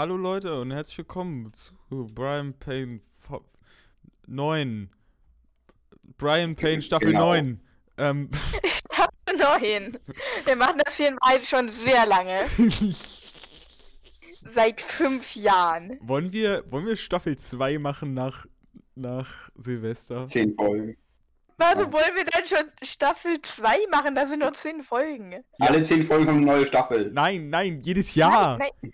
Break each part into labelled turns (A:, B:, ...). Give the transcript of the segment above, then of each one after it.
A: hallo Leute und herzlich willkommen zu Brian Payne 9. Brian Payne Staffel
B: Genau.
A: 9. Ähm,
C: Staffel 9. Wir machen das hier in Wald schon sehr lange. Seit fünf Jahren.
A: wollen, wir, wollen wir Staffel 2 machen nach, nach Silvester?
B: Zehn Folgen.
C: Warte, wollen wir dann schon Staffel 2 machen? Da sind nur zehn Folgen.
B: Alle zehn Folgen haben eine neue Staffel.
A: Nein, nein, jedes Jahr.
C: Nein, nein,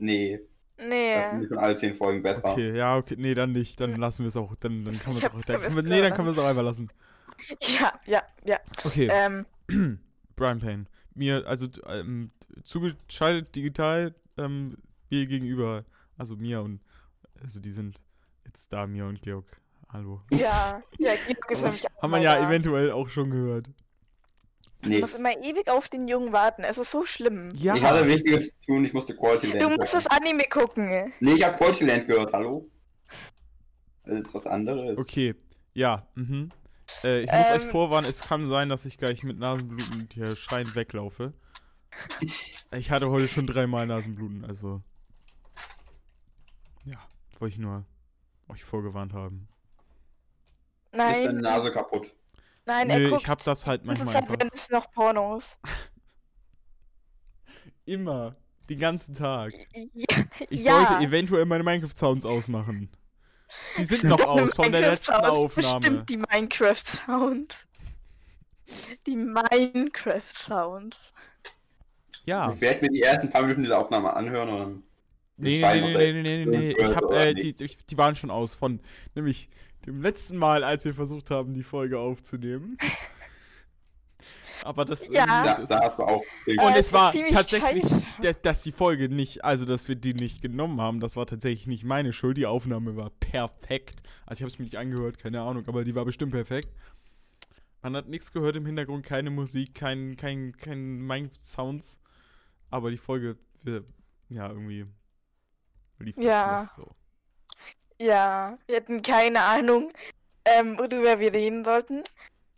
B: Nee, das
C: nee.
B: sind schon alle zehn Folgen besser.
A: Okay, ja, okay, nee, dann nicht. Dann lassen wir es auch. Dann, dann kann man es auch. Dann wir,
C: es
A: nee, dann können wir es auch einfach lassen.
C: Ja, ja, ja.
A: Okay,
C: Ähm,
A: Brian Payne. Mir, also ähm, zugeschaltet digital, ähm, mir gegenüber. Also mir und. Also die sind jetzt da, mir und Georg. Hallo.
C: ja, ja, Georg ist nämlich auch
A: Haben wir ja
C: da.
A: eventuell auch schon gehört.
C: Ich
B: Nee,
C: muss immer ewig auf den Jungen warten. Es ist so schlimm.
A: Ja.
B: ich hatte Wichtiges zu tun, ich musste Quality Land
C: Du musst das. Anime gucken.
B: Nee, ich habe Quality Land gehört, hallo? Das ist was anderes.
A: Okay, ja, mhm. Äh, ich muss euch
C: Ähm.
A: vorwarnen, es kann sein, dass ich gleich mit Nasenbluten hier schreiend weglaufe. Ich hatte heute schon dreimal Nasenbluten, also. Ja, wollte ich nur euch vorgewarnt haben.
B: Ist deine
C: Nein,
B: Nase kaputt?
C: Nein, er
A: Nö,
C: guckt.
A: ich hab das halt manchmal einfach.
C: werden es noch Pornos.
A: Immer. Den ganzen Tag.
C: Ja,
A: Ich
C: ja.
A: sollte eventuell meine Minecraft-Sounds ausmachen. Die sind noch aus von der letzten Aufnahme.
C: Bestimmt die Minecraft-Sounds. Die Minecraft-Sounds.
A: Ja.
B: Ich werde mir die ersten paar Minuten dieser Aufnahme anhören und dann
A: Nee, nee, nee, nee, nee, nee, nee, nee. Ich hab, äh, die, die waren schon aus von, nämlich dem letzten Mal, als wir versucht haben, die Folge aufzunehmen. Aber das,
C: Ja.
B: Da,
A: das
B: da
A: ist,
B: auch.
A: und
C: Äh,
A: es
C: es
A: war tatsächlich,
C: scheiße.
A: dass die Folge nicht, also dass wir die nicht genommen haben, das war tatsächlich nicht meine Schuld. Die Aufnahme war perfekt. Also ich habe es mir nicht angehört, keine Ahnung, aber die war bestimmt perfekt. Man hat nichts gehört im Hintergrund, keine Musik, kein, kein, kein Mind-Sounds. Aber die Folge, äh, ja, irgendwie lief das
C: Ja.
A: nicht so.
C: Ja, wir hatten keine Ahnung, ähm, worüber wir reden sollten.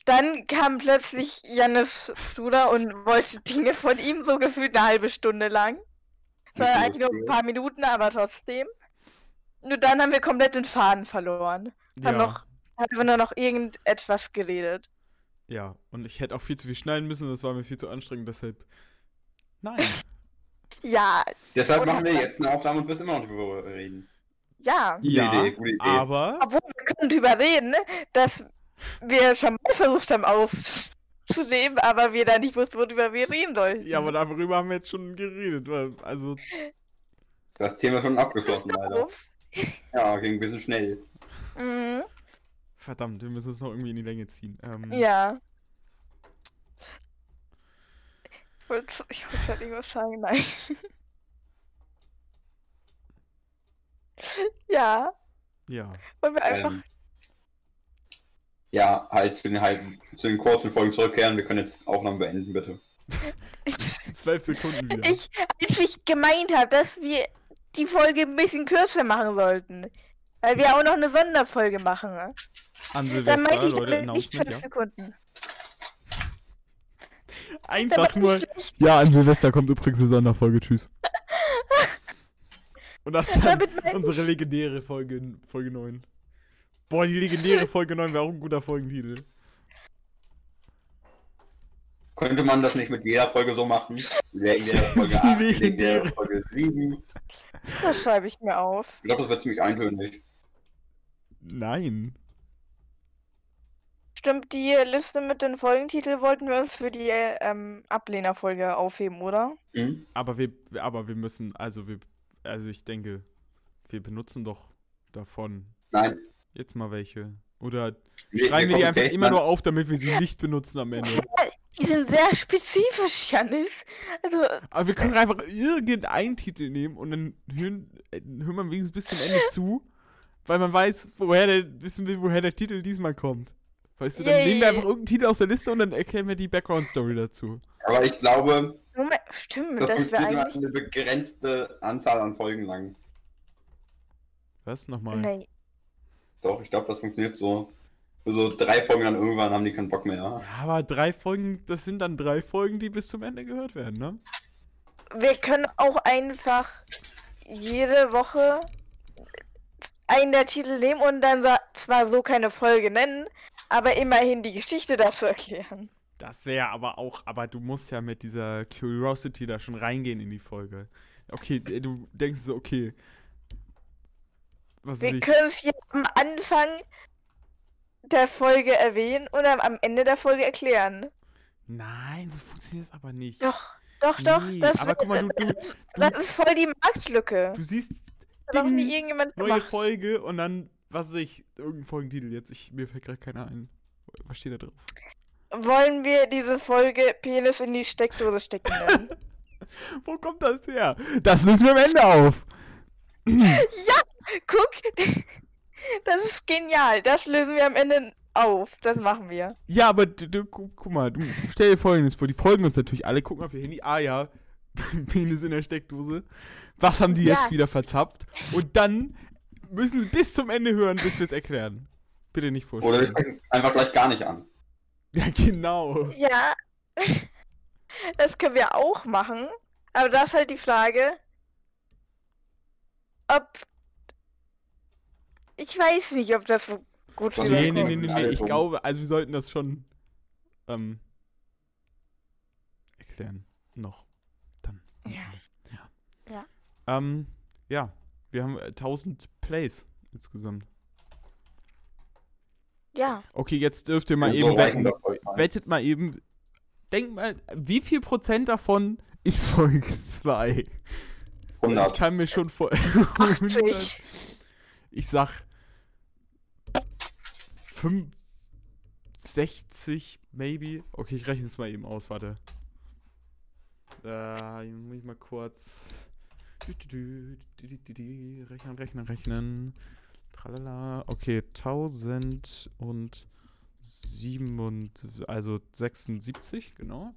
C: Dann kam plötzlich Jannis Bruder und wollte Dinge von ihm, so gefühlt eine halbe Stunde lang. Es war eigentlich nur ein paar Minuten, aber trotzdem. Nur dann haben wir komplett den Faden verloren. Haben
A: Ja.
C: noch, haben wir nur noch irgendetwas geredet.
A: Ja, und ich hätte auch viel zu viel schneiden müssen, das war mir viel zu anstrengend, deshalb. Nein.
C: Ja,
B: Deshalb machen wir jetzt eine Aufnahme und wirst immer noch drüber reden.
C: Ja.
A: Ja,
B: Idee, gute Idee.
A: aber.
C: Obwohl wir können drüber reden, ne, dass wir schon mal versucht haben aufzunehmen, aber wir da nicht wussten, worüber wir reden sollten.
A: Ja, aber darüber haben wir jetzt schon geredet. Also,
B: Das Thema ist schon abgeschlossen, leider.
C: Auf.
B: Ja, ging ein bisschen schnell.
C: Mhm.
A: verdammt, wir müssen es noch irgendwie in die Länge ziehen. Ähm,
C: Ja. Ich wollte ich wollte gerade irgendwas sagen, nein. ja,
A: Ja.
C: wollen wir einfach.
B: Ähm, ja, halt zu den, halben, zu den kurzen Folgen zurückkehren. Wir können jetzt Aufnahmen beenden, bitte.
A: Zwölf Sekunden wieder.
C: Ich, als ich gemeint habe, dass wir die Folge ein bisschen kürzer machen sollten. Weil wir auch noch eine Sonderfolge machen. Ne?
A: An
C: Dann meinte
A: Silvester,
C: ich
A: Leute,
C: nicht 12
A: ja.
C: Sekunden.
A: Einfach nur. Ja, an Silvester kommt übrigens eine Sonderfolge. Tschüss. Und das ist dann unsere legendäre Folge, Folge 9. Boah, die legendäre Folge 9 wäre auch ein guter Folgentitel.
B: Könnte man das nicht mit jeder Folge so machen? Legendäre Folge
A: Die
B: 8,
A: legendäre.
B: Folge 7.
C: das schreibe ich mir auf.
B: Ich glaube, das wird ziemlich eintönig.
A: Nein.
C: Stimmt, die Liste mit den Folgentitel wollten wir uns für die ähm, Ablehnerfolge aufheben, oder?
B: Hm?
A: Aber wir, aber wir müssen, also wir, also ich denke, wir benutzen doch davon
B: Nein.
A: jetzt mal welche. Oder
B: Wir,
A: schreiben wir die einfach immer
B: dann-
A: nur auf, damit wir sie nicht benutzen am Ende.
C: Die sind sehr spezifisch, Janis. Also,
A: Aber wir können einfach irgendeinen Titel nehmen und dann hören, äh, hören wir wenigstens bis zum Ende zu, weil man weiß, woher der, wissen will, woher der Titel diesmal kommt. Weißt du, dann
C: Yay.
A: nehmen wir einfach irgendeinen Titel aus der Liste und dann erklären wir die Background-Story dazu.
B: Aber ich glaube,
C: Moment, stimmt,
B: das
C: das wäre eigentlich.
B: eine begrenzte Anzahl an Folgen lang.
A: Was? Nochmal?
C: Nee.
B: Doch, ich glaube, das funktioniert so. So drei Folgen dann irgendwann haben die keinen Bock mehr.
A: Ja, aber drei Folgen, das sind dann drei Folgen, die bis zum Ende gehört werden, ne?
C: Wir können auch einfach jede Woche einen der Titel nehmen und dann zwar so keine Folge nennen, aber immerhin die Geschichte dafür erklären.
A: Das wäre aber auch, aber du musst ja mit dieser Curiosity da schon reingehen in die Folge. Okay, du denkst so, okay. Was
C: Wir können es hier am Anfang der Folge erwähnen und am, Ende der Folge erklären.
A: Nein, so funktioniert es aber nicht.
C: Doch, doch, doch.
A: Nee,
C: das,
A: aber guck mal, du, du,
C: das ist voll die Marktlücke.
A: du siehst
C: noch nie
A: Ding,
C: irgendjemand
A: neue
C: gemacht.
A: Folge und dann, was weiß ich, irgendein Folgentitel jetzt. Ich, mir fällt gerade keiner ein. Was steht da drauf?
C: Wollen wir diese Folge Penis in die Steckdose stecken?
A: Wo kommt das her? Das lösen wir am Ende auf.
C: Guck, das ist genial. Das lösen wir am Ende auf. Das machen wir.
A: Ja, aber du, du, gu- guck mal, du stell dir folgendes vor, die folgen uns natürlich alle, gucken auf ihr Handy, ah ja, Penis in der Steckdose. Was haben die
C: Ja.
A: jetzt wieder verzapft? Und dann müssen sie bis zum Ende hören, bis wir es erklären. Bitte nicht vorstellen.
B: Oder wir sprechen es einfach gleich gar nicht an.
A: Ja, genau.
C: Ja, das können wir auch machen. Aber da ist halt die Frage, ob. Ich weiß nicht, ob das so gut
B: Was
A: Nee, nee, nee, nee, nee. Ich glaube, also wir sollten das schon ähm, erklären. Noch. Dann.
C: Ja.
A: Ja.
C: Ja.
A: Ähm, ja. Wir haben äh, 1000 Plays insgesamt.
C: Ja,
A: Okay, jetzt dürft ihr mal
B: Und
A: eben
B: so
A: wetten. Wettet mal eben. Denkt mal, wie viel Prozent davon ist Folge 2? Ich
B: 100.
A: kann mir schon vor.
C: 80.
A: Ich sag 65, maybe. Okay, ich rechne es mal eben aus, warte. Äh, muss ich mal kurz. Rechnen, rechnen, rechnen. Tralala. Okay, 1000 und 7 also 76, genau.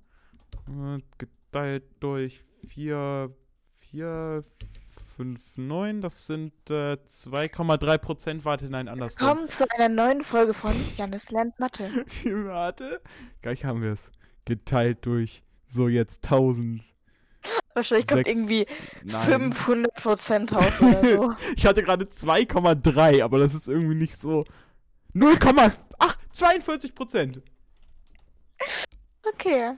A: Äh, geteilt durch 4, 4, 5, 9, das sind äh, 2,3 Prozent. Warte, nein, andersrum.
C: Kommt zu einer neuen Folge von Janis lernt Mathe.
A: Warte. Gleich haben wir es. Geteilt durch. So, jetzt 1000.
C: Wahrscheinlich kommt
A: Sechs-
C: irgendwie
A: Nein.
C: 500% raus oder so.
A: Ich hatte gerade 2,3, aber das ist irgendwie nicht so. 0,42 Prozent.
C: Okay.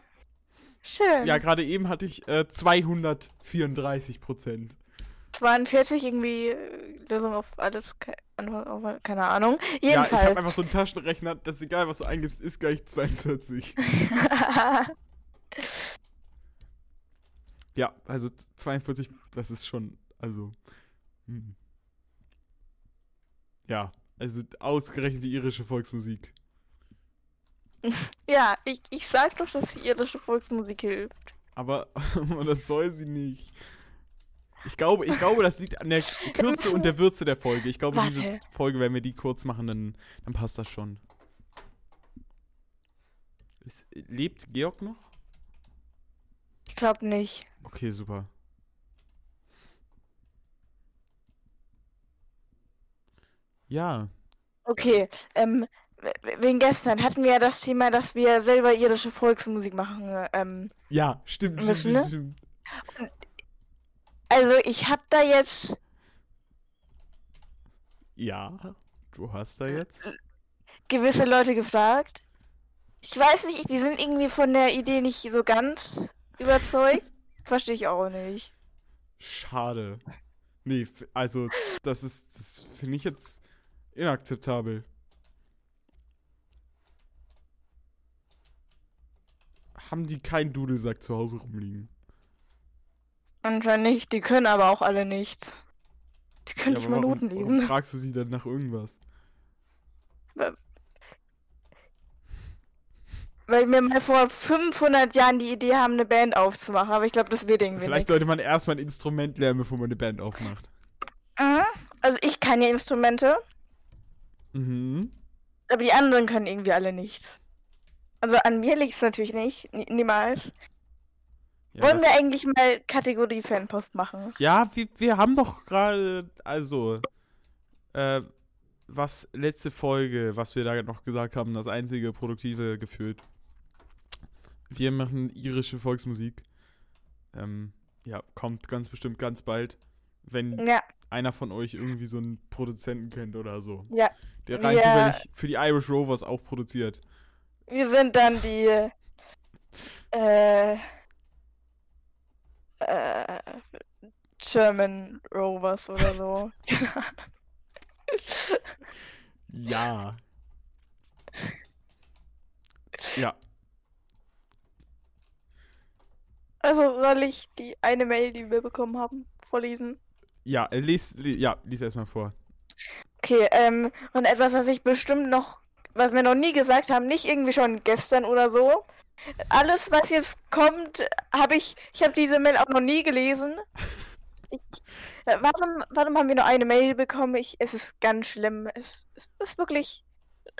C: Schön.
A: Ja, gerade eben hatte ich äh, 234 Prozent.
C: 42 irgendwie äh, Lösung auf alles, Antwort auf, keine Ahnung.
A: Ja, ich
C: Jedenfalls.
A: habe einfach so einen Taschenrechner, das ist egal, was du eingibst, ist gleich 42. Ja, also 42, das ist schon, also. Hm. Ja, also ausgerechnet die irische Volksmusik.
C: ja, ich, ich sag doch, dass die irische Volksmusik hilft.
A: Aber aber das soll sie nicht. Ich glaube, ich glaube, das liegt an der Kürze und der Würze der Folge. Ich glaube, diese
C: Warte.
A: Folge, wenn wir die kurz machen, dann, dann passt das schon. Ist, lebt Georg noch?
C: Ich glaube nicht.
A: Okay, super. Ja,
C: Okay, ähm, wegen gestern hatten wir ja das Thema, dass wir selber irische Volksmusik machen. Ähm,
A: ja, stimmt,
C: Müssen,
A: stimmt,
C: ne?
A: stimmt.
C: also ich habe da jetzt
A: Ja, du hast da jetzt.
C: gewisse Leute gefragt. Ich weiß nicht, die sind irgendwie von der Idee nicht so ganz überzeugt. Verstehe ich auch nicht.
A: Schade. Nee, also, das ist, das finde ich jetzt inakzeptabel. Haben die keinen Dudelsack zu Hause rumliegen?
C: Anscheinend nicht. Die können aber auch alle nichts. Die können
A: Ja,
C: nicht mal
A: warum,
C: Noten
A: warum
C: lesen.
A: fragst du sie dann nach irgendwas?
C: Weil wir mal vor 500 Jahren die Idee haben, eine Band aufzumachen. Aber ich glaube, das wird irgendwie
A: Vielleicht
C: nichts.
A: sollte man erstmal ein Instrument lernen, bevor man eine Band aufmacht.
C: Mhm. Also ich kann ja Instrumente,
A: Mhm.
C: aber die anderen können irgendwie alle nichts. Also an mir liegt es natürlich nicht. Nie- Niemals.
A: Ja,
C: Wollen wir eigentlich mal Kategorie Fanpost machen?
A: Ja, wir, wir haben doch gerade, also, äh, was letzte Folge, was wir da noch gesagt haben, das einzige produktive gefühlt. Wir machen irische Volksmusik. Ähm, ja, kommt ganz bestimmt ganz bald. Wenn
C: Ja,
A: einer von euch irgendwie so einen Produzenten kennt oder so.
C: ja.
A: Der rein zufällig für die Irish Rovers auch produziert.
C: Wir sind dann die äh, äh, German Rovers oder so.
A: Ja. Ja.
C: Also soll ich die eine Mail, die wir bekommen haben, vorlesen?
A: Ja, lies, li, ja, lies erstmal vor.
C: Okay, ähm, und etwas, was ich bestimmt noch, was wir noch nie gesagt haben, nicht irgendwie schon gestern oder so. Alles, was jetzt kommt, habe ich, ich habe diese Mail auch noch nie gelesen. Ich, äh, warum, warum haben wir nur eine Mail bekommen? Ich, es ist ganz schlimm. Es, es ist wirklich,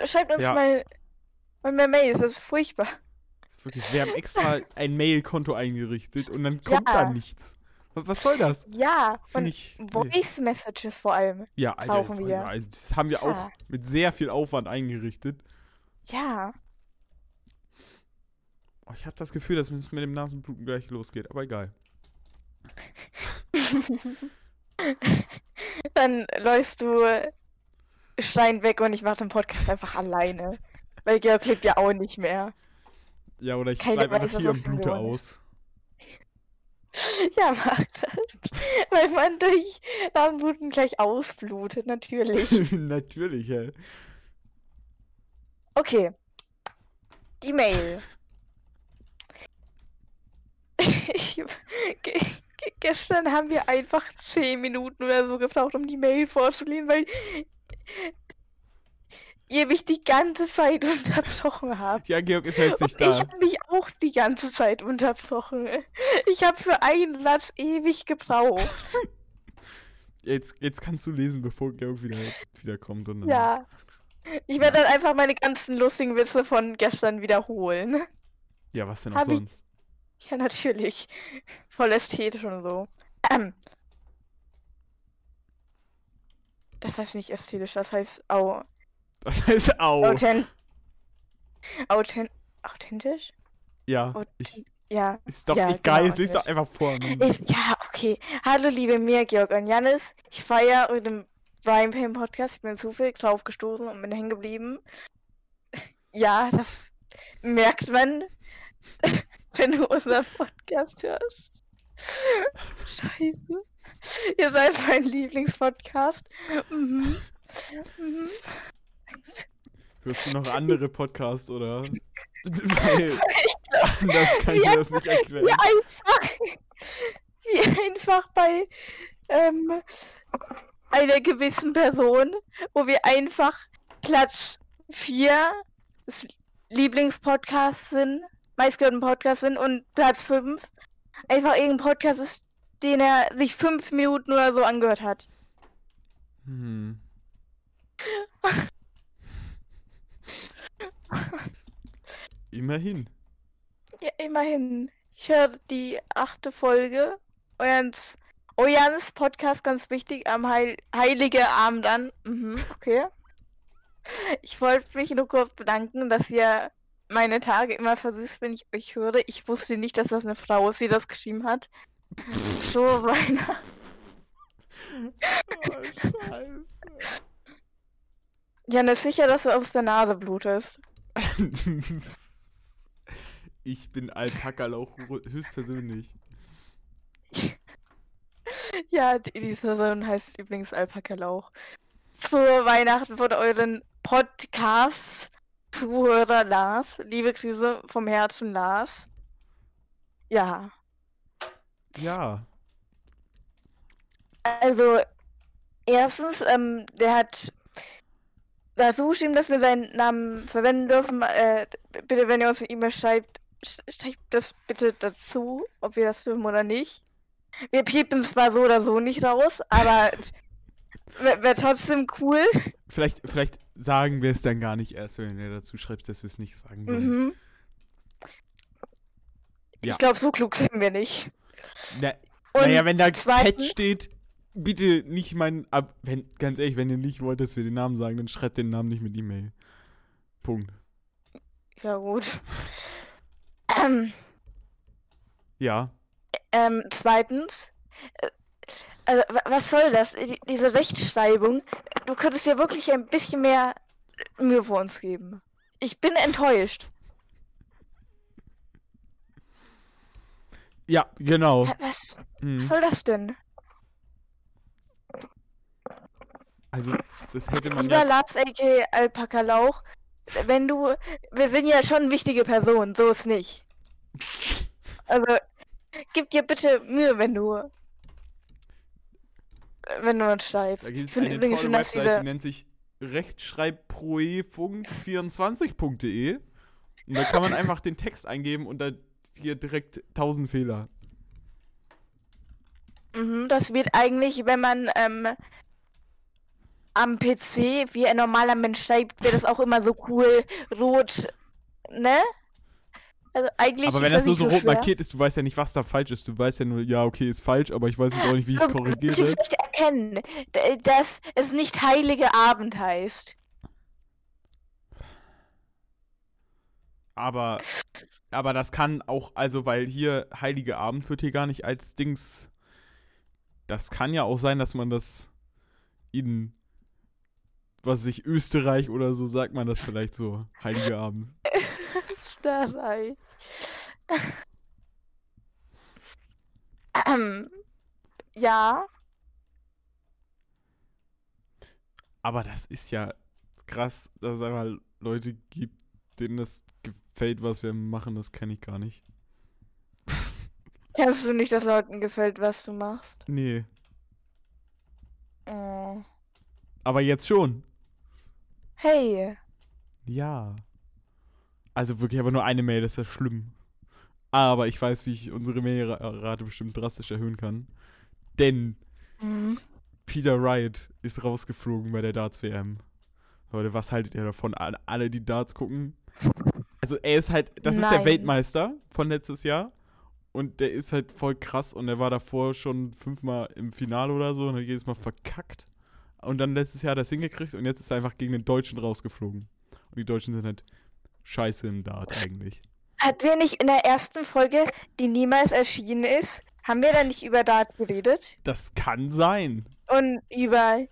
C: schreibt uns
A: Ja.
C: mal, mal mehr Mails, das ist furchtbar.
A: Wirklich, wir haben extra ein Mail-Konto eingerichtet und dann kommt
C: Ja.
A: da nichts. Was, soll das?
C: Ja, und
A: Finde ich. nee.
C: Voice Messages vor allem.
A: Ja, Alter,
C: brauchen wir.
A: Also, das haben wir auch
C: Ja.
A: mit sehr viel Aufwand eingerichtet.
C: Ja.
A: Oh, ich habe das Gefühl, dass es mit dem Nasenbluten gleich losgeht, aber egal.
C: Dann läufst du Stein weg und ich mache den Podcast einfach alleine. Weil Georg lebt ja auch nicht mehr.
A: Ja, oder ich bleibe einfach hier und
C: dem
A: blute aus.
C: Ja, mach das. Weil man durch Nasenbluten gleich ausblutet, natürlich.
A: Natürlich, hä?
C: Okay. Die Mail. Ich, ge ge gestern haben wir einfach 10 Minuten oder so gebraucht, um die Mail vorzulesen, weil ihr mich die ganze Zeit unterbrochen habt.
A: Ja, Georg ist jetzt nicht
C: Und ich
A: da.
C: habe mich auch die ganze Zeit unterbrochen. Ich habe für einen Satz ewig gebraucht.
A: Jetzt, jetzt kannst du lesen, bevor Georg wieder, wieder kommt. Und dann,
C: Ja. Ich werde dann einfach meine ganzen lustigen Witze von gestern wiederholen.
A: Ja, was denn auch
C: Hab ich-
A: sonst?
C: Ja, natürlich. Voll ästhetisch und so. Ähm. Das heißt nicht ästhetisch, das heißt au
A: Das heißt au.
C: authent authent authentisch?
A: Ja,
C: Authent
A: ich,
C: ja.
A: ist doch
C: Ja,
A: egal,
C: genau,
A: jetzt liest doch einfach vor. Mann.
C: Ist, ja, okay. Hallo, liebe Mia, Georg und Janis. Ich feiere mit dem Brian Payne Podcast. Ich bin zufällig drauf gestoßen und bin hängen geblieben. Ja, das merkt man, wenn du unseren Podcast hörst. Scheiße. Ihr seid mein Lieblingspodcast. Mhm. Mhm.
A: Hörst du noch andere Podcasts oder? Weil anders kann ich mir das nicht erklären.
C: Wie einfach, wie einfach bei ähm, einer gewissen Person, wo wir einfach Platz 4 des Lieblingspodcasts sind, meistgehörten Podcast sind und Platz 5 einfach irgendein Podcast ist, den er sich fünf Minuten oder so angehört hat.
A: Hm. Immerhin.
C: Ja, immerhin. Ich höre die achte Folge. Euerns, Euerns Podcast ganz wichtig am Heil Heilige Abend an. Mhm, okay. Ich wollte mich nur kurz bedanken, dass ihr meine Tage immer versüßt, wenn ich euch höre. Ich wusste nicht, dass das eine Frau ist, die das geschrieben hat. So Weihnachten.
A: Oh, Scheiße.
C: Jan ist sicher, dass du aus der Nase blutest.
A: Ich bin Alpaka-Lauch höchstpersönlich.
C: Ja, die, diese Person heißt übrigens Alpaka Lauch. Frohe Weihnachten von euren Podcast-Zuhörer Lars. Liebe Grüße vom Herzen, Lars. Ja,
A: Ja.
C: also erstens, ähm, der hat dazu geschrieben, dass wir seinen Namen verwenden dürfen. Äh, bitte, wenn ihr uns eine E-Mail schreibt, sch- schreibt das bitte dazu, ob wir das dürfen oder nicht. Wir piepen zwar so oder so nicht raus, aber wäre wär trotzdem cool.
A: Vielleicht, vielleicht sagen wir es dann gar nicht erst, wenn er dazu schreibt, dass wir es nicht sagen wollen.
C: Mhm.
A: Ja.
C: Ich glaube, so klug sind wir nicht.
A: Na, naja, wenn da
C: zweitens-
A: steht, bitte nicht meinen. Ab, wenn, ganz ehrlich, wenn ihr nicht wollt, dass wir den Namen sagen, dann schreibt den Namen nicht mit E-Mail. Punkt.
C: Ja, gut. Ähm,
A: Ja.
C: ähm, zweitens, äh, Also, wa- was soll das? Die, diese Rechtschreibung. Du könntest dir wirklich ein bisschen mehr Mühe für uns geben. Ich bin enttäuscht.
A: Ja, genau.
C: Wa- Was,
A: Hm.
C: was soll das denn?
A: Also, das hätte man
C: Lieber
A: ja.
C: Lars, a.k. Alpaka Lauch, wenn du. Wir sind ja schon wichtige Personen, so ist nicht. Also, gib dir bitte Mühe, wenn du. Wenn du uns schreibst.
A: Da gibt es eine tolle
C: schon, dass
A: Website, die
C: diese.
A: nennt sich rechtschreibproefunk24.de. Und da kann man einfach den Text eingeben und da hier direkt 1000 Fehler.
C: Mhm, das wird eigentlich, wenn man ähm, am PC wie ein normaler Mensch schreibt, wird das auch immer so cool rot, ne? Also eigentlich
A: Aber
C: ist
A: wenn
C: das
A: das nur so
C: so
A: rot
C: schwer.
A: markiert ist, du weißt ja nicht, was da falsch ist. Du weißt ja nur, ja, okay, ist falsch, aber ich weiß jetzt auch nicht, wie ich korrigiere.
C: vielleicht erkennen, dass es nicht Heilige Abend heißt.
A: Aber, aber das kann auch, also, weil hier Heilige Abend wird hier gar nicht als Dings. Das kann ja auch sein, dass man das in, was weiß ich, Österreich oder so, sagt man das vielleicht so. Heilige Abend.
C: Das sei. ähm, ja,
A: Aber das ist ja krass, dass es einfach Leute gibt, denen das gefällt, was wir machen. Das kenne ich gar nicht.
C: kennst du nicht, dass Leuten gefällt, was du machst?
A: Nee.
C: Oh.
A: Aber jetzt schon.
C: Hey,
A: Ja. Also wirklich aber nur eine Mail, das ist ja schlimm. Aber ich weiß, wie ich unsere Mailrate bestimmt drastisch erhöhen kann. Denn
C: mhm.
A: Peter Wright ist rausgeflogen bei der Darts-WM. Leute, was haltet ihr davon? Alle, die Darts gucken. Also er ist halt, das ist der
C: Nein.
A: Weltmeister von letztes Jahr. Und der ist halt voll krass und er war davor schon fünfmal im Finale oder so und hat jedes Mal verkackt. Und dann letztes Jahr hat es hingekriegt und jetzt ist er einfach gegen den Deutschen rausgeflogen. Und die Deutschen sind halt scheiße im Dart eigentlich.
C: Hatten wir nicht in der ersten Folge, die niemals erschienen ist, haben wir da nicht über Dart geredet?
A: Das kann sein.
C: Und über.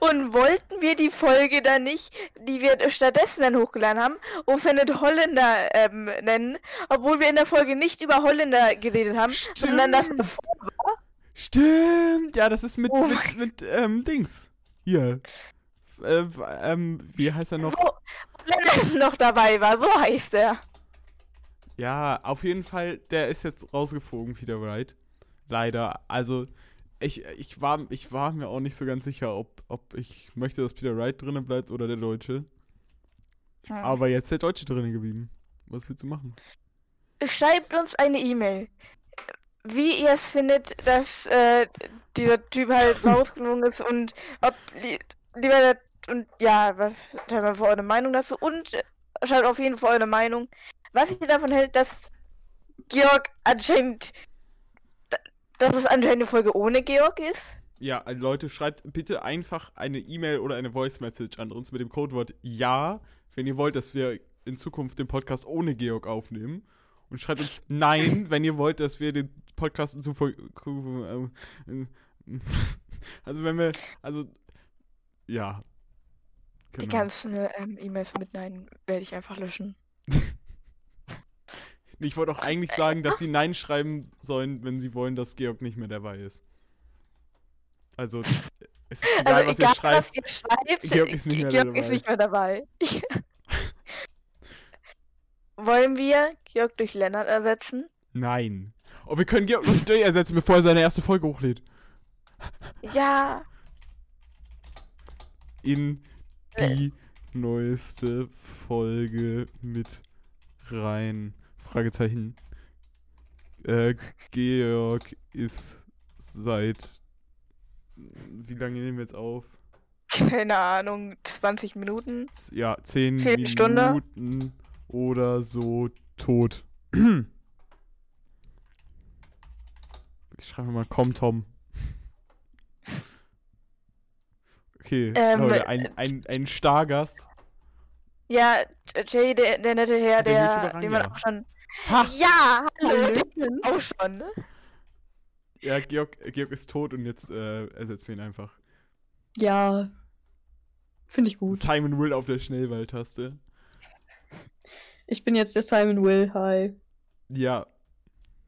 C: Und wollten wir die Folge dann nicht, die wir stattdessen dann hochgeladen haben, Findet Holländer ähm, nennen, obwohl wir in der Folge nicht über Holländer geredet haben, sondern das
A: Stimmt.
C: davor
A: Stimmt, ja, das ist mit,
C: Oh
A: mit, mit ähm, Dings. Hier. Äh, ähm, wie heißt er noch?
C: wo Holländer noch dabei war, so heißt er.
A: Ja, auf jeden Fall, der ist jetzt rausgeflogen, Peter Wright. Leider. Also, ich, ich, war, ich war mir auch nicht so ganz sicher, ob, ob ich möchte, dass Peter Wright drinnen bleibt oder der Deutsche.
C: Hm.
A: Aber jetzt ist der Deutsche drinnen geblieben. Was willst du machen?
C: Schreibt uns eine E-Mail, wie ihr es findet, dass äh, dieser Typ halt rausgeflogen ist und ob li lieber und ja, was mal für eure Meinung dazu und äh, schreibt auf jeden Fall eure Meinung, was ihr davon hält, dass Georg anscheinend, da- dass es anscheinend eine Folge ohne Georg ist.
A: Ja, also Leute, schreibt bitte einfach eine E-Mail oder eine Voice-Message an uns mit dem Codewort Ja, wenn ihr wollt, dass wir in Zukunft den Podcast ohne Georg aufnehmen. Und schreibt uns Nein, wenn ihr wollt, dass wir den Podcast in Zukunft. Also, wenn wir. Also. Ja.
C: Die
A: Genau.
C: ganzen ähm, E-Mails mit Nein werde ich einfach löschen.
A: Ich wollte auch eigentlich sagen, dass sie Nein schreiben sollen, wenn sie wollen, dass Georg nicht mehr dabei ist. Also, es ist egal,
C: also
A: was
C: egal,
A: ihr schreibt.
C: was ihr schreibt,
A: Georg ist nicht mehr
C: Georg
A: dabei.
C: ist nicht mehr dabei. Wollen wir Georg durch Lennart ersetzen?
A: Nein. Oh, wir können Georg noch Jay ersetzen, bevor er seine erste Folge hochlädt.
C: Ja,
A: In die neueste Folge mit rein. Fragezeichen. Äh, Georg ist seit. Wie lange nehmen wir jetzt auf?
C: keine Ahnung, 20 Minuten.
A: Ja, 10
C: Viertelstunde.
A: Minuten oder so tot. Ich schreibe mal, komm, Tom. Okay,
C: Ähm,
A: Leute, ein, ein, ein Stargast.
C: Ja, Jay, der, der nette Herr,
A: Der
C: der, den man auch schon.
A: Ha!
C: Ja, hallo, den auch schon. ne?
A: Ja, Georg, Georg ist tot und jetzt äh, ersetzen wir ihn einfach.
D: Ja. Finde ich gut.
A: Simon Will auf der Schnellwahltaste.
D: Ich bin jetzt der Simon Will. Hi.
A: Ja,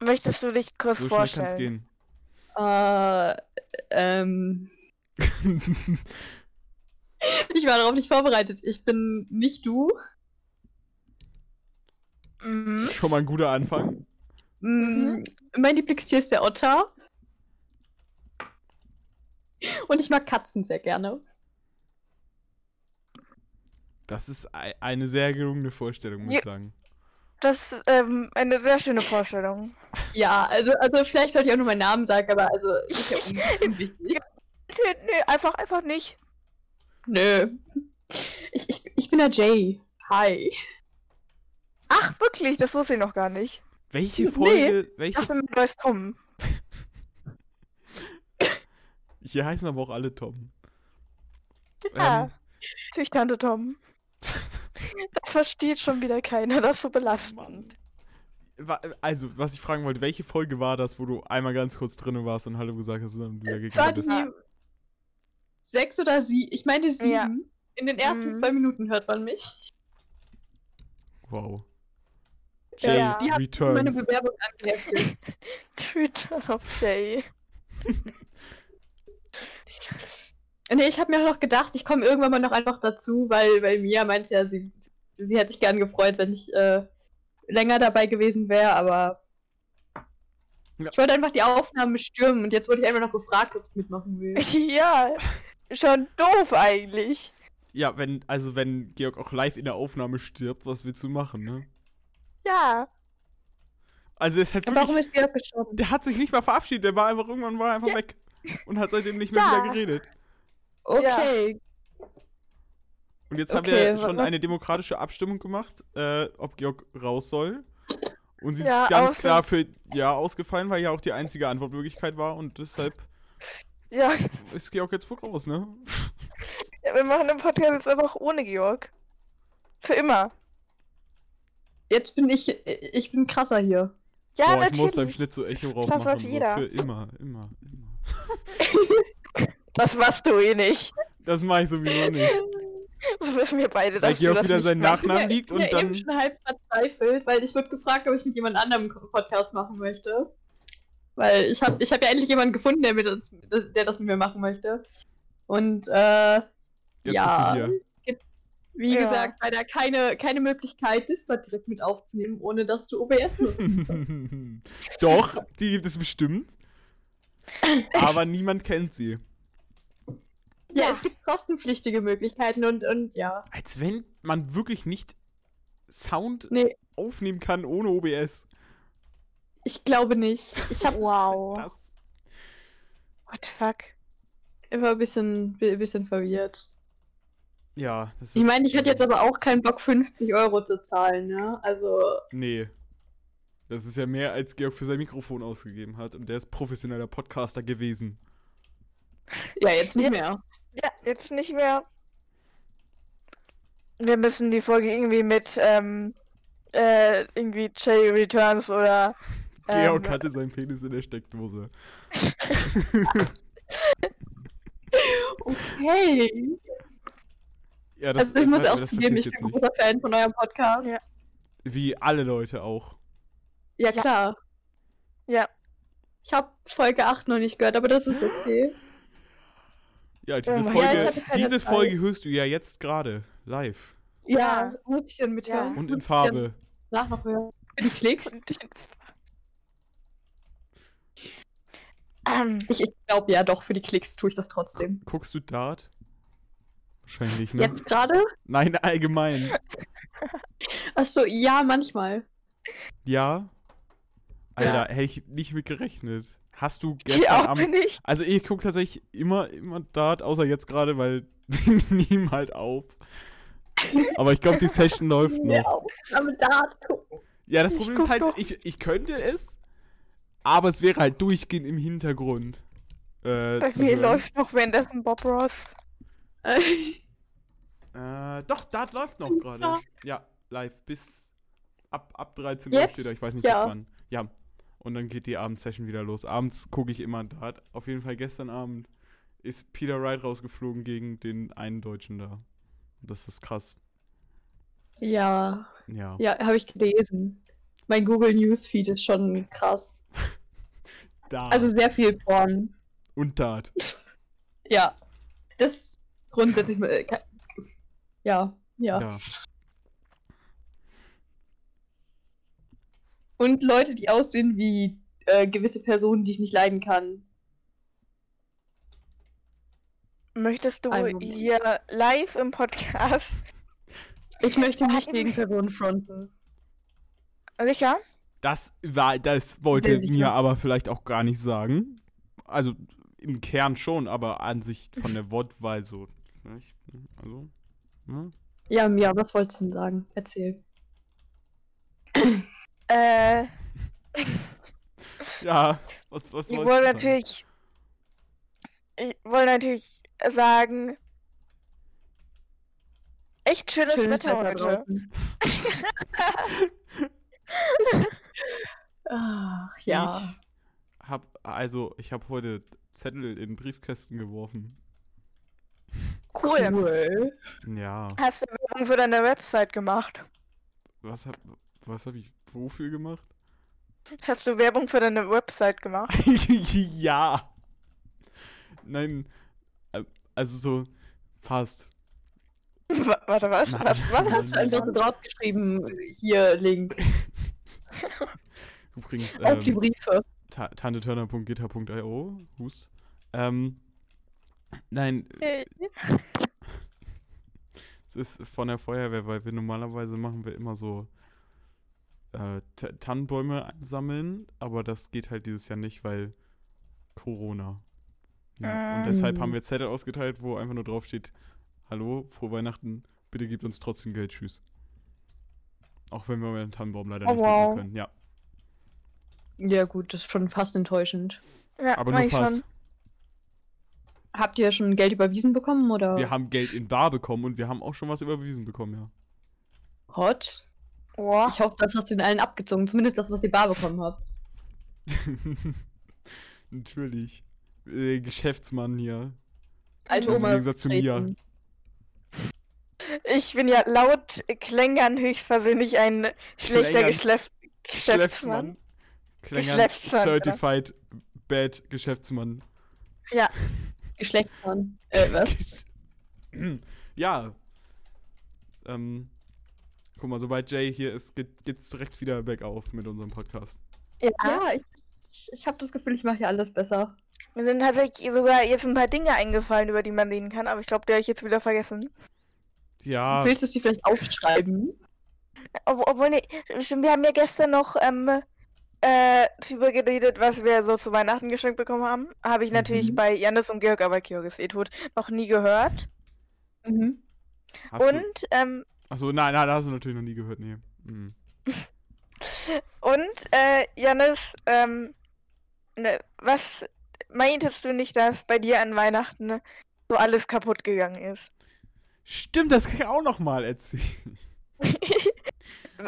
C: Möchtest du dich kurz
A: so schnell kann's
C: vorstellen?
A: gehen.
D: Äh, ähm. Ich war darauf nicht vorbereitet. Ich bin nicht du.
C: Mhm.
A: Schon mal ein guter Anfang.
D: Mm, Mein Lieblingstier ist der Otter. Und ich mag Katzen sehr gerne.
A: Das ist ei- eine sehr gelungene Vorstellung, muss
C: Ja.
A: ich sagen.
C: Das ist ähm, eine sehr schöne Vorstellung.
D: Ja, also, also vielleicht sollte ich auch nur meinen Namen sagen, aber also ist ja.
C: Nee, nee, einfach, einfach nicht.
D: Nö. Ich, ich, ich bin der Jay. Hi.
C: Ach, wirklich? Das wusste ich noch gar nicht.
A: Welche
D: Nee.
A: Folge,
C: Ich
A: welche,
C: dachte, du heißt Tom.
A: hier heißen aber auch alle Tom.
C: Ja.
A: Ähm,
C: Natürlich Tante Tom. Das versteht schon wieder keiner. Das ist so belastend.
A: also, was ich fragen wollte, welche Folge war das, wo du einmal ganz kurz drin warst und Hallo gesagt hast und dann wieder gegangen
D: die
A: bist?
D: sechs oder sieben. Ich meine sieben.
C: Ja.
D: In den ersten
C: Mhm.
D: zwei Minuten hört man mich.
A: Wow.
C: Ja.
A: Jay
C: Ja.
D: Die hat meine
A: Returns.
D: Bewerbung angeheftet.
C: Twitter of Jay.
D: nee, ich habe mir noch gedacht, ich komme irgendwann mal noch einfach dazu, weil, weil Mia meinte ja, sie, sie, sie hätte sich gern gefreut, wenn ich äh, länger dabei gewesen wäre, aber
A: Ja.
D: ich wollte einfach die Aufnahmen stürmen und jetzt wurde ich einfach noch gefragt, ob ich mitmachen will.
C: ja, schon doof eigentlich.
A: Ja, wenn, also wenn Georg auch live in der Aufnahme stirbt, was willst du machen, ne?
C: Ja.
A: Also es hat wirklich,
D: Warum ist Georg gestorben?
A: der hat sich nicht mal verabschiedet, der war einfach irgendwann war einfach
C: Ja.
A: weg und hat seitdem nicht mehr
C: Ja.
A: wieder geredet.
D: Okay.
A: Und jetzt haben
D: Okay,
A: wir schon
D: was-
A: eine demokratische Abstimmung gemacht, äh, ob Georg raus soll. Und sie
C: Ja,
A: ist ganz klar für Ja ausgefallen, weil ja auch die einzige Antwortmöglichkeit war und deshalb
C: Ja,
A: ist Georg jetzt wohl raus, ne?
C: ja, wir machen den Podcast jetzt einfach ohne Georg. Für immer.
D: Jetzt bin ich, ich bin krasser hier.
C: Ja,
A: Boah, ich
C: natürlich.
A: muss da im Schnitt so Echo rausmachen.
C: sollte
A: So,
C: jeder.
A: für immer, immer, immer.
C: Das machst du eh nicht.
A: Das mache ich sowieso nicht.
C: Das wissen wir beide,
A: Weil
C: dass du
A: Georg
C: das
A: wieder
C: nicht
A: seinen. Nachnamen
D: ich
A: liegt
D: bin
A: und
D: ja
A: dann.
D: eben schon halb verzweifelt, weil ich wurde gefragt, ob ich mit jemand anderem einen Podcast machen möchte. Weil ich habe ich hab ja endlich jemanden gefunden, der, mir das, der das mit mir machen möchte. Und äh,
A: Jetzt
D: ja,
A: du
D: es gibt, wie
C: Ja.
D: gesagt, leider keine, keine Möglichkeit, Discord direkt mit aufzunehmen, ohne dass du OBS nutzen musst.
A: Doch, die gibt es bestimmt. Aber niemand kennt sie.
D: Ja,
C: Ja.
D: es gibt kostenpflichtige Möglichkeiten und, und ja.
A: Als wenn man wirklich nicht Sound
D: Nee,
A: aufnehmen kann ohne OBS.
D: ich glaube nicht. Ich habe
C: Wow.
A: Das,
C: What the fuck?
D: immer ein bisschen, ein bisschen verwirrt.
A: ja, das ist.
D: Ich meine, ich hätte jetzt aber auch keinen Bock, 50 Euro zu zahlen, ne? Also,
A: Nee. Das ist ja mehr, als Georg für sein Mikrofon ausgegeben hat. Und der ist professioneller Podcaster gewesen.
D: ja, jetzt nicht mehr.
C: Ja, jetzt nicht mehr. Wir müssen die Folge irgendwie mit, ähm, äh, irgendwie Jay Returns oder.
A: Georg
C: ähm,
A: hatte seinen Penis in der Steckdose.
D: Okay.
A: Ja,
D: Also, ich muss
A: das-
D: auch
A: das
D: zugeben, ich bin
A: nicht.
D: großer Fan von eurem Podcast.
C: Ja,
A: Wie alle Leute auch.
C: Ja.
D: klar.
C: Ja.
D: Ich habe Folge 8 noch nicht gehört, aber das ist okay.
A: Ja, diese
C: Oh
A: Folge.
D: Ja,
A: diese. Folge hörst du ja jetzt gerade live.
D: Ja, muss ich dann mithören?
A: Und in Farbe.
D: Danach noch hören. Für die Klicks?
C: Ähm,
D: Ich, ich glaube ja doch, für die Klicks tue ich das trotzdem.
A: Guckst du Dart? Wahrscheinlich, ne?
D: Jetzt gerade?
A: Nein, allgemein.
D: Achso, ja, manchmal.
A: Ja. Alter,
D: Ja.
A: hätte ich nicht mit gerechnet. Hast du
C: ich
A: gestern
C: auch
A: Abend.
C: nicht.
A: Also ich gucke tatsächlich immer, immer Dart, außer jetzt gerade, weil wir nehmen halt auf. Aber ich glaube, die Session läuft
D: Ja,
A: noch.
D: aber Dart gucken.
A: Ja, das
C: Ich
A: Problem ist halt,
C: doch.
A: ich, ich könnte es, aber es wäre halt durchgehend im Hintergrund. Äh,
C: Bei mir
A: hören.
C: läuft noch währenddessen Bob Ross.
A: Äh, doch, Dart läuft noch gerade. Ja, live. Bis ab, ab 13 Uhr steht da. Ich weiß nicht
D: Ja.
A: bis wann. Ja. Und dann geht die Abendsession wieder los. Abends gucke ich immer Dart. Auf jeden Fall gestern Abend ist Peter Wright rausgeflogen gegen den einen Deutschen da. Das ist krass.
D: Ja,
A: Ja.
D: ja, habe ich gelesen. Mein Google Newsfeed ist schon krass.
A: Da.
D: Also sehr viel Porn.
A: und Dart.
D: Ja. Das grundsätzlich. äh, Ja, ja.
A: Ja.
D: Und Leute, die aussehen wie äh, gewisse Personen, die ich nicht leiden kann.
C: Möchtest du hier live im Podcast?
D: Ich möchte nicht gegen Personen fronten.
C: Sicher?
A: Das war, das wollte mir aber vielleicht auch gar nicht sagen. Also im Kern schon, aber an sich von der Wortwahl so. Also. Ne?
D: Ja, Mia, was wolltest du denn sagen? Erzähl.
C: Äh,
A: Ja, was, was
C: ich
A: du sagen?
C: natürlich. Ich wollte natürlich sagen. Echt schönes,
D: Schönes
C: Wetter,
D: Wetter
C: heute.
D: Ach, ja.
A: Hab, also, ich habe heute Zettel in Briefkästen geworfen.
C: Cool.
D: Cool.
A: Ja.
C: Hast du Werbung für deine Website gemacht?
A: Was hab, was hab ich wofür gemacht?
C: Hast du Werbung für deine Website gemacht?
A: ja. Nein. Also so fast.
C: Wa- Warte, was?
A: Nein.
C: Was, was hast du
D: einfach so draufgeschrieben, hier Link
A: Übrigens,
D: auf die
A: ähm,
D: Briefe.
A: ta tanteturner.gitter.io. Hust. Ähm. Nein,
C: Äh,
A: es ist von der Feuerwehr, weil wir normalerweise machen wir immer so äh, Ta- Tannenbäume einsammeln, aber das geht halt dieses Jahr nicht, weil Corona. Ja, und deshalb
D: Ähm.
A: haben wir Zettel ausgeteilt, wo einfach nur drauf steht, hallo, frohe Weihnachten, bitte gebt uns trotzdem Geld, tschüss. Auch wenn wir den Tannenbaum leider
C: Oh,
A: nicht
C: wow.
A: können, ja.
D: Ja, gut, das ist schon fast enttäuschend.
C: Ja,
A: Aber nur fast.
C: schon.
D: Habt ihr schon Geld überwiesen bekommen oder?
A: Wir haben Geld in Bar bekommen und wir haben auch schon was überwiesen bekommen, ja.
D: Hot.
C: Oh,
D: Ich hoffe, das hast du in allen abgezogen. Zumindest das, was ihr bar bekommen habt.
A: Natürlich. Äh, Geschäftsmann hier.
D: Alte
A: Im
D: Oma.
A: Gegensatz zu mir.
C: ich bin ja laut Klängern höchstpersönlich ein schlechter
A: Klängern.
C: Geschäft Geschäftsmann.
A: Klängern,
C: Geschäftsmann?
A: Certified Bad Geschäftsmann.
D: Geschlechtsmann. Äh, was?
A: ja. Ähm, guck mal, sobald Jay hier ist, geht, geht's direkt wieder bergauf mit unserem Podcast.
C: Ja,
D: Ja, ich, ich, ich habe das Gefühl, ich mache hier alles besser.
C: mir sind tatsächlich sogar jetzt ein paar Dinge eingefallen, über die man reden kann, aber ich glaube, die habe ich jetzt wieder vergessen.
A: Ja,
D: Willst du es dir vielleicht aufschreiben?
C: Ob, obwohl, nee, wir haben ja gestern noch ähm, äh, drüber geredet, was wir so zu Weihnachten geschenkt bekommen haben. Habe ich natürlich
D: Mhm.
C: bei Janis und Georg, aber Georg ist eh tot, noch nie gehört.
D: Mhm.
A: hast du,
C: Und, ähm,
A: achso, nein, nein, da hast du natürlich noch nie gehört, nee. Mhm.
C: und, äh, Janis, ähm, ne, was meintest du nicht, dass bei dir an Weihnachten so alles kaputt gegangen ist?
A: Stimmt, das kann ich auch noch mal erzählen.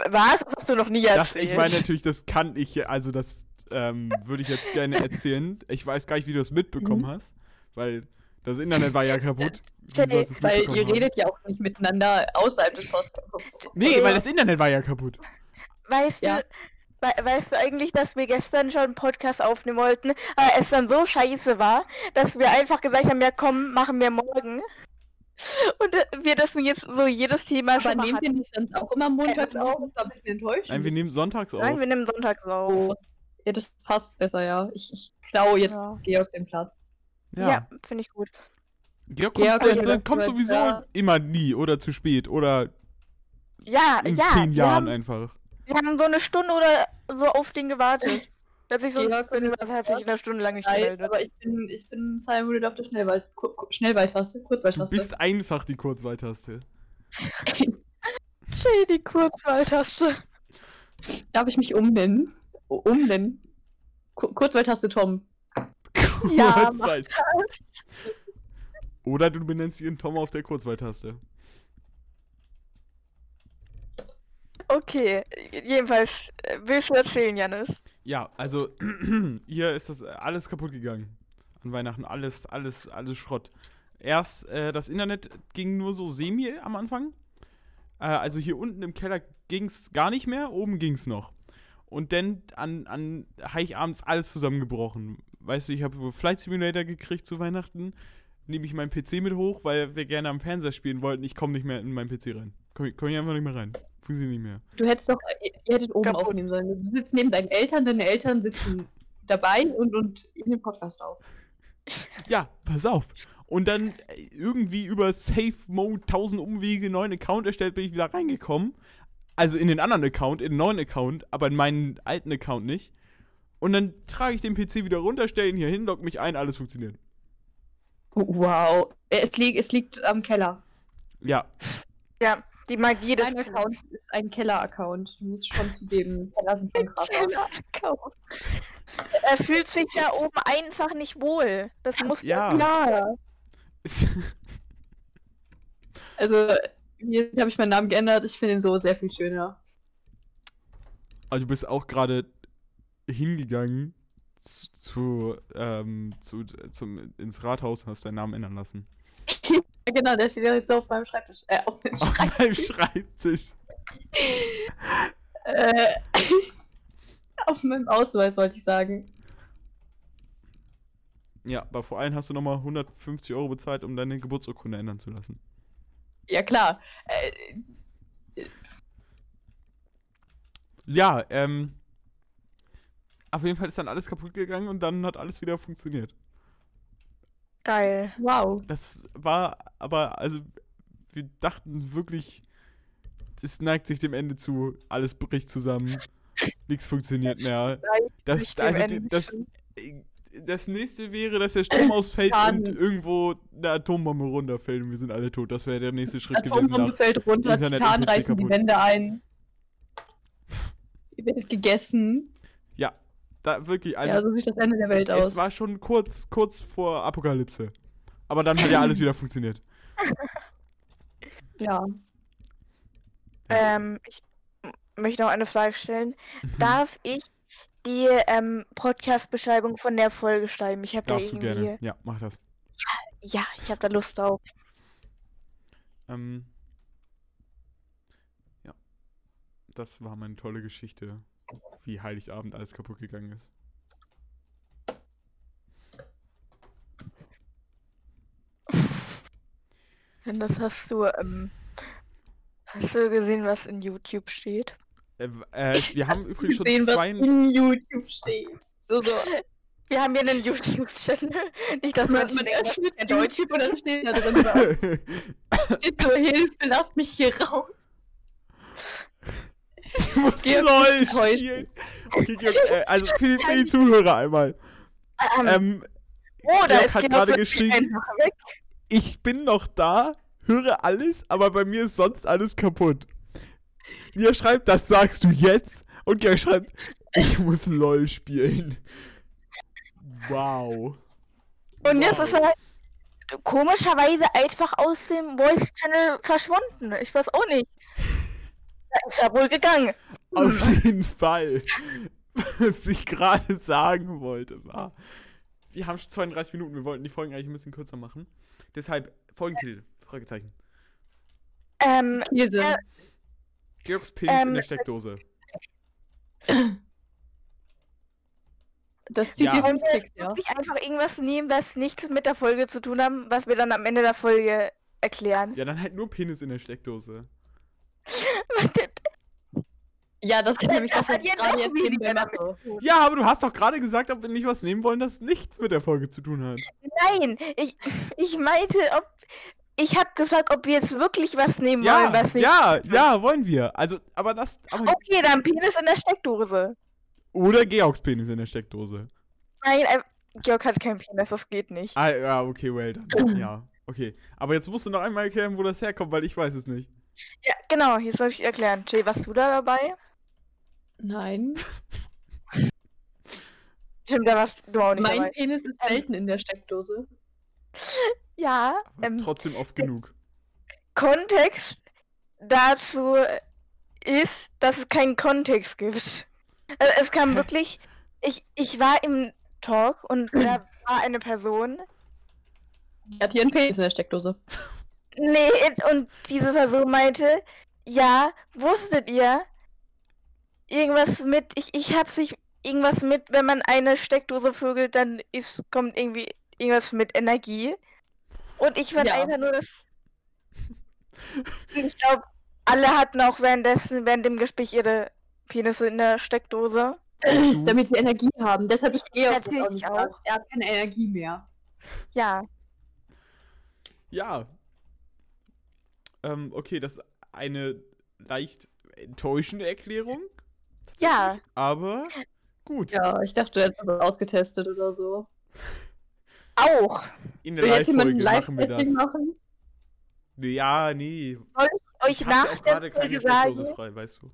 C: Was? Das hast du noch nie
A: Das,
C: erzählt.
A: ich meine natürlich, das kann ich, also das ähm, würde ich jetzt gerne erzählen. Ich weiß gar nicht, wie du das mitbekommen
D: Mhm.
A: hast, weil das Internet war ja kaputt.
C: Jay,
D: Weil ihr
A: haben?
D: redet ja auch nicht miteinander außerhalb des Podcasts.
A: Nee, weil das Internet war ja kaputt.
C: Weißt
D: Ja.
C: du, we weißt du eigentlich, dass wir gestern schon einen Podcast aufnehmen wollten, aber es dann so scheiße war, dass wir einfach gesagt haben, ja komm, machen wir morgen. Und äh, wir deswegen jetzt so jedes Thema
D: Aber
C: schon
D: nehmt ihr
C: hatten.
D: nicht sonst auch immer montags
C: Äh,
D: auf? Das war ein bisschen enttäuschend.
A: Nein, wir nehmen sonntags auf.
C: Nein, wir nehmen sonntags auf.
D: Oh. Ja, das passt besser, ja. Ich, ich klaue jetzt
C: Ja.
D: Georg den Platz.
C: Ja, finde ich gut.
A: Georg kommt,
D: wenn
A: kommt, sowieso
D: hörst.
A: immer nie oder zu spät oder
C: Ja,
A: in
C: ja.
A: zehn Jahren
C: haben,
A: einfach.
C: wir haben so eine Stunde oder so auf den gewartet. Dass ich so,
D: Georg, du
C: das hat sich in einer Stunde lang nicht gemeldet.
D: aber ich bin, ich bin Simon auf der Schnellwahl Schnellwahltaste,
A: Du bist einfach die Kurzwahltaste.
C: Jay, die Kurzwahltaste.
D: Darf ich mich Umnennen? Ku- Kurzwahltaste Tom.
C: Ja,
A: Kurzwahl. Oder du benennst ihn Tom auf der Kurzwahltaste.
C: Okay, jedenfalls, äh, willst du erzählen, Janis?
A: Ja, also hier ist das alles kaputt gegangen. An Weihnachten alles, alles, alles Schrott. Erst äh, das Internet ging nur so semi am Anfang. Äh, also hier unten im Keller ging es gar nicht mehr, oben ging es noch. Und dann an, an Heiligabends alles zusammengebrochen. Weißt du, ich habe Flight Simulator gekriegt zu Weihnachten. Nehme ich meinen PC mit hoch, weil wir gerne am Fernseher spielen wollten. Ich komme nicht mehr in meinen PC rein. Komme komm ich einfach nicht mehr rein. Funktioniert nicht mehr.
D: Du hättest doch, ihr, hättet oben
C: Kaputt.
D: aufnehmen sollen. Du sitzt neben deinen Eltern, deine Eltern sitzen dabei und, und in dem Podcast auf.
A: Ja, pass auf. Und dann äh, irgendwie über Safe Mode 1000 Umwege neuen Account erstellt, bin ich wieder reingekommen. Also in den anderen Account, in den neuen Account, aber in meinen alten Account nicht. Und dann trage ich den PC wieder runter, stelle ihn hier hin, logge mich ein, alles funktioniert.
D: Wow. Es liegt, es liegt am Keller.
A: Ja,
C: Ja, die Magie des
D: Dein Account ist ein Keller-Account. Du musst schon zugeben, Keller sind schon krasser.
C: Keller-Account. Er fühlt sich da oben einfach nicht wohl. Das muss
A: Ja.
D: Ja. Also, hier habe ich meinen Namen geändert. Ich finde ihn so sehr viel schöner.
A: also du bist auch gerade hingegangen zu, zu, ähm, zu, zum, ins Rathaus und hast deinen Namen ändern lassen.
D: Ja, genau, der steht ja jetzt so auf meinem Schreibtisch. Äh, auf dem
A: Auf
D: Schreibtisch.
A: meinem Schreibtisch.
D: Äh, auf meinem Ausweis, wollte ich sagen.
A: Ja, aber vor allem hast du nochmal 150 Euro bezahlt, um deine Geburtsurkunde ändern zu lassen.
D: Ja, klar. Äh,
A: Ja, ähm. Auf jeden Fall ist dann alles kaputt gegangen und dann hat alles wieder funktioniert.
C: geil.
D: wow.
A: Das war aber, also, wir dachten wirklich, es neigt sich dem Ende zu, alles bricht zusammen, nichts funktioniert mehr. Das, also, das, das nächste wäre, dass der Strom ausfällt
D: Schaden.
A: und irgendwo eine Atombombe runterfällt und wir sind alle tot. Das wäre der nächste Schritt gewesen.
D: Atombombe fällt runter,
A: Internet
D: Titan reißen die. Wände ein. Ihr werdet gegessen.
A: Ja, da wirklich, also,
D: ja, so sieht das Ende der Welt
A: es
D: aus.
A: war schon kurz, kurz vor Apokalypse. Aber dann hat ja alles wieder funktioniert.
D: Ja.
C: Ähm, ich möchte noch eine Frage stellen.
A: Mhm.
C: Darf ich die ähm, Podcast-Beschreibung von der Folge schreiben? Ich habe da
A: Darfst du
C: irgendwie.
A: gerne. Ja, mach das.
C: Ja, ich habe da Lust drauf.
A: Ähm, ja. Das war meine tolle Geschichte, wie Heiligabend alles kaputt gegangen ist.
C: Denn das hast du, ähm, hast du gesehen, was in YouTube steht?
A: Äh, äh, wir haben
D: Hast du
A: übrigens schon
D: gesehen,
A: zwei.
D: was in YouTube steht. So, so.
C: Wir haben ja einen YouTube-Channel. Nicht, dass
D: Man,
C: man,
D: öffnet
C: ja Deutsch.
D: YouTube und dann steht da drin was. steht so, Hilfe, lasst mich hier raus.
A: Ich muss
D: Georg
A: LOL spielen. Okay, Georg, äh, also für die, für die Zuhörer einmal.
C: Ähm,
A: Ähm,
C: oh, da
A: Georg
C: ist
A: hat gerade geschrieben- ich bin noch da, höre alles, aber bei mir ist sonst alles kaputt. Mir schreibt, das sagst du jetzt. Und Georg schreibt, ich muss LOL spielen. Wow.
C: Und jetzt
A: Wow.
C: ist er halt komischerweise einfach aus dem Voice-Channel verschwunden. Ich weiß auch nicht. Da ist er wohl gegangen.
A: Auf jeden Fall. Was ich gerade sagen wollte, war. Wir haben schon 32 Minuten, wir wollten die Folgen eigentlich ein bisschen kürzer machen. Deshalb, Folgentitel, Fragezeichen.
C: Ähm,
D: Käse.
C: Ja.
A: Georgs Penis in
C: Ähm,
A: der Steckdose.
D: Das sieht
A: Ja.
D: ja.
C: wir jetzt
D: ja.
C: wirklich einfach irgendwas nehmen, was nichts mit der Folge zu tun haben, was wir dann am Ende der Folge erklären.
A: Ja, dann halt nur Penis in der Steckdose.
D: Ja, das ist nämlich das, was ich
C: jetzt
D: gerade
C: auch
D: jetzt nebenbei mache.
A: Ja, aber du hast doch gerade gesagt, ob wir nicht was nehmen wollen, das nichts mit der Folge zu tun hat.
C: Nein, ich, ich meinte, ob. Ich habe gefragt, ob wir jetzt wirklich was nehmen
A: Ja,
C: wollen, was nicht.
A: ja, ja, wollen wir. Also, aber das. Aber,
C: Okay, dann Penis in der Steckdose.
A: Oder Georgs Penis in der Steckdose.
C: Nein, äh, Georg hat keinen Penis, das geht nicht.
A: Ah, ja, okay, well dann. Ja, okay. Aber jetzt musst du noch einmal erklären, wo das herkommt, weil ich weiß es nicht.
C: Ja, genau, jetzt soll ich erklären. Jay, warst du da dabei?
D: Nein.
C: Stimmt, da warst du auch nicht
D: Mein
C: dabei.
D: Penis ist selten in der Steckdose.
C: Ja, ähm,
A: trotzdem oft genug.
C: Kontext dazu ist, dass es keinen Kontext gibt. Also es kam wirklich ich, ich war im Talk und da war eine Person.
D: Die hat hier einen Penis in der Steckdose.
C: Nee, und diese Person meinte, ja, wusstet ihr? Irgendwas mit, ich, ich hab sich irgendwas mit, wenn man eine Steckdose vögelt, dann ist, kommt irgendwie irgendwas mit Energie. Und ich fand
D: Ja.
C: einfach nur das. Ich glaube, alle hatten auch währenddessen, während dem Gespräch ihre Penisse in der Steckdose.
D: Damit sie Energie haben. Deshalb ist Georg
C: Natürlich
D: auch nicht
C: auch.
D: Er hat keine Energie mehr.
C: Ja.
A: Ja. Ähm, okay, das ist eine leicht enttäuschende Erklärung.
C: Ja.
A: Aber gut.
D: Ja, ich dachte, du hättest das ausgetestet oder so.
C: Auch.
A: In der
D: jetzt jemand ein
A: Live-Folge machen wir das.
D: Live-Testing machen?
A: Ja, nee.
C: Euch
A: Ich
C: nach
A: hab ja auch
C: der
A: gerade keine
C: Folge sagen,
A: frei, weißt du.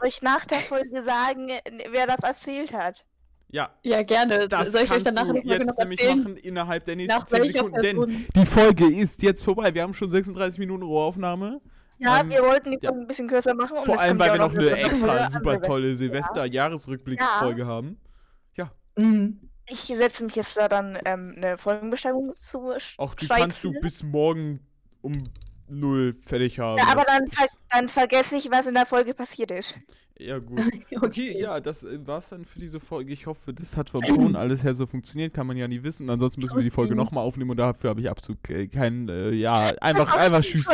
C: euch nach der Folge sagen, wer das erzählt hat.
A: Ja,
D: Ja, gerne.
A: das
D: Soll ich euch
A: kannst
D: danach
A: du jetzt
D: noch
A: nämlich
D: erzählen?
A: machen innerhalb der nächsten
D: Nach
A: 10
D: welcher
A: Sekunden. Denn die Folge ist jetzt vorbei. Wir haben schon 36 Minuten Rohaufnahme.
C: Ja,
A: Ähm,
C: wir wollten die
A: ja.
C: Folge ein bisschen kürzer machen. und
A: Vor allem, weil wir noch eine extra super tolle Silvester-Jahresrückblick-Folge haben.
D: Mhm.
C: Ich setze mich jetzt da dann ähm, eine Folgenbeschreibung zu sch-
A: Auch die kannst du bis morgen um null fertig haben.
C: Ja, aber dann, ver dann vergesse ich, was in der Folge passiert ist.
A: Ja, gut. Okay, ja, das äh, war's dann für diese Folge. Ich hoffe, das hat vom Ton alles her so funktioniert. Kann man ja nie wissen. Ansonsten müssen wir die Folge nochmal aufnehmen und dafür habe ich Abzug. Kein, äh, ja, einfach, einfach tschüss